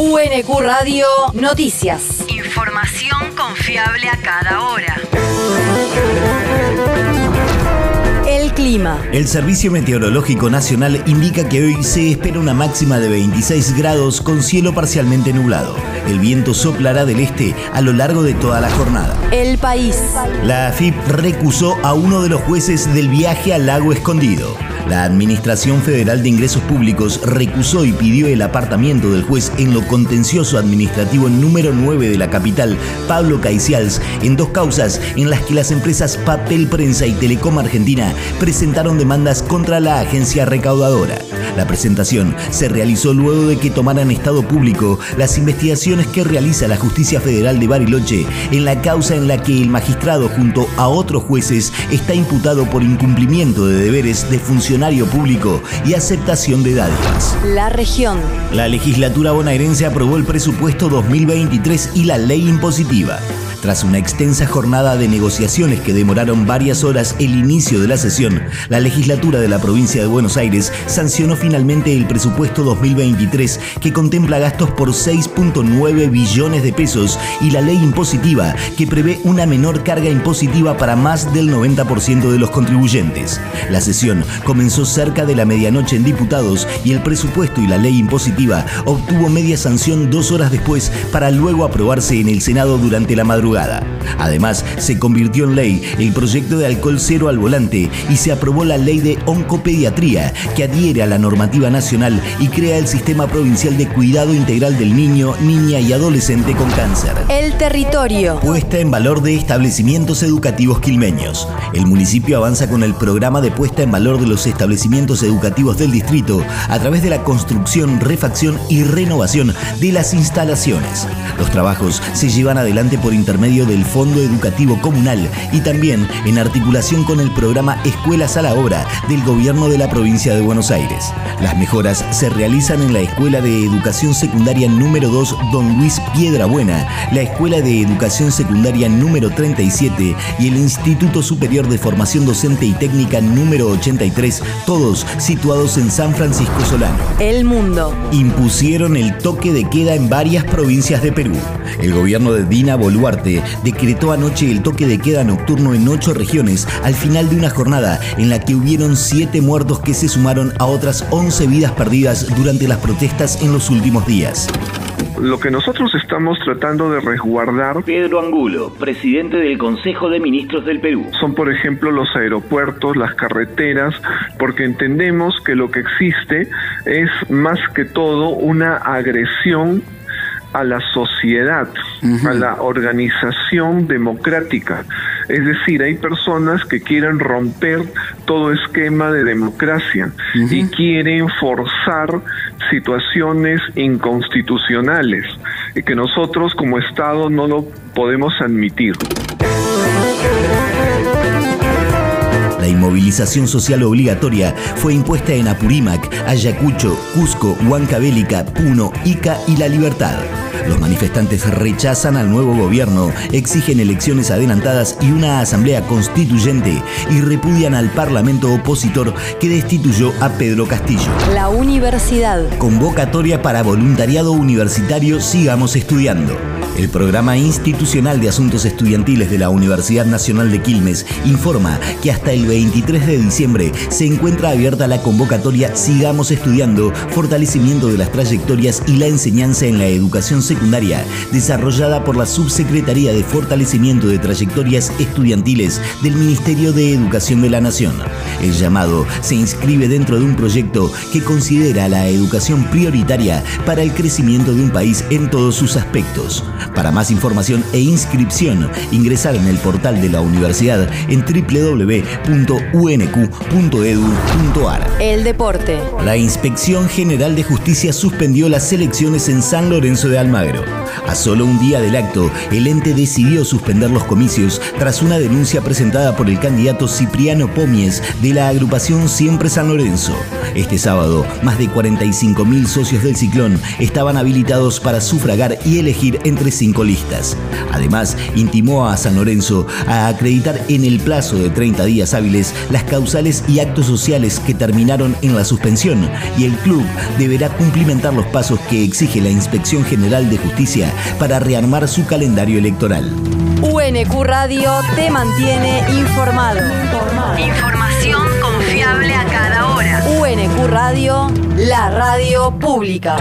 UNQ Radio Noticias. Información confiable a cada hora. El clima. El Servicio Meteorológico Nacional indica que hoy se espera una máxima de 26 grados con cielo parcialmente nublado. El viento soplará del este a lo largo de toda la jornada. El país. La AFIP recusó a uno de los jueces del viaje al lago escondido. La Administración Federal de Ingresos Públicos recusó y pidió el apartamiento del juez en lo contencioso administrativo número 9 de la capital, Pablo Caicials, en dos causas en las que las empresas Papel Prensa y Telecom Argentina presentaron demandas contra la agencia recaudadora. La presentación se realizó luego de que tomaran estado público las investigaciones que realiza la Justicia Federal de Bariloche en la causa en la que el magistrado junto a otros jueces está imputado por incumplimiento de deberes de funcionario público y aceptación de dádivas. La región. La legislatura bonaerense aprobó el presupuesto 2023 y la ley impositiva. Tras una extensa jornada de negociaciones que demoraron varias horas el inicio de la sesión, la legislatura de la provincia de Buenos Aires sancionó finalmente el presupuesto 2023 que contempla gastos por 6.9 billones de pesos y la ley impositiva que prevé una menor carga impositiva para más del 90% de los contribuyentes. La sesión comenzó cerca de la medianoche en diputados y el presupuesto y la ley impositiva obtuvo media sanción dos horas después para luego aprobarse en el Senado durante la madrugada Además, se convirtió en ley el proyecto de alcohol cero al volante y se aprobó la ley de oncopediatría, que adhiere a la normativa nacional y crea el sistema provincial de cuidado integral del niño, niña y adolescente con cáncer. El territorio. Puesta en valor de establecimientos educativos quilmeños. El municipio avanza con el programa de puesta en valor de los establecimientos educativos del distrito a través de la construcción, refacción y renovación de las instalaciones. Los trabajos se llevan adelante por internet medio del Fondo Educativo Comunal y también en articulación con el programa Escuelas a la Obra del Gobierno de la Provincia de Buenos Aires. Las mejoras se realizan en la Escuela de Educación Secundaria número 2 Don Luis Piedrabuena, la Escuela de Educación Secundaria número 37 y el Instituto Superior de Formación Docente y Técnica número 83, todos situados en San Francisco Solano. El mundo. Impusieron el toque de queda en varias provincias de Perú. El gobierno de Dina Boluarte decretó anoche el toque de queda nocturno en ocho regiones al final de una jornada en la que hubieron siete muertos que se sumaron a otras 11 vidas perdidas durante las protestas en los últimos días. Lo que nosotros estamos tratando de resguardar. Pedro Angulo, presidente del Consejo de Ministros del Perú. Son, por ejemplo, los aeropuertos, las carreteras, porque entendemos que lo que existe es más que todo una agresión a la sociedad, a la organización democrática. Es decir, hay personas que quieren romper todo esquema de democracia y quieren forzar situaciones inconstitucionales y que nosotros como Estado no lo podemos admitir. La inmovilización social obligatoria fue impuesta en Apurímac, Ayacucho, Cusco, Huancavelica, Puno, Ica y La Libertad. Los manifestantes rechazan al nuevo gobierno, exigen elecciones adelantadas y una asamblea constituyente y repudian al parlamento opositor que destituyó a Pedro Castillo. La universidad. Convocatoria para voluntariado universitario Sigamos Estudiando. El Programa Institucional de Asuntos Estudiantiles de la Universidad Nacional de Quilmes informa que hasta el 23 de diciembre se encuentra abierta la convocatoria Sigamos Estudiando, fortalecimiento de las trayectorias y la enseñanza en la educación secundaria, desarrollada por la Subsecretaría de Fortalecimiento de Trayectorias Estudiantiles del Ministerio de Educación de la Nación. El llamado se inscribe dentro de un proyecto que considera la educación prioritaria para el crecimiento de un país en todos sus aspectos. Para más información e inscripción, ingresar en el portal de la universidad en www.unq.edu.ar. El deporte. La Inspección General de Justicia suspendió las elecciones en San Lorenzo de Almagro. A solo un día del acto, el ente decidió suspender los comicios tras una denuncia presentada por el candidato Cipriano Pomies de la agrupación Siempre San Lorenzo. Este sábado, más de 45.000 socios del Ciclón estaban habilitados para sufragar y elegir entre cinco listas. Además, intimó a San Lorenzo a acreditar en el plazo de 30 días hábiles las causales y actos sociales que terminaron en la suspensión y el club deberá cumplimentar los pasos que exige la Inspección General de Justicia para rearmar su calendario electoral. UNQ Radio te mantiene informado. Información confiable a cada hora. UNQ Radio, la radio pública.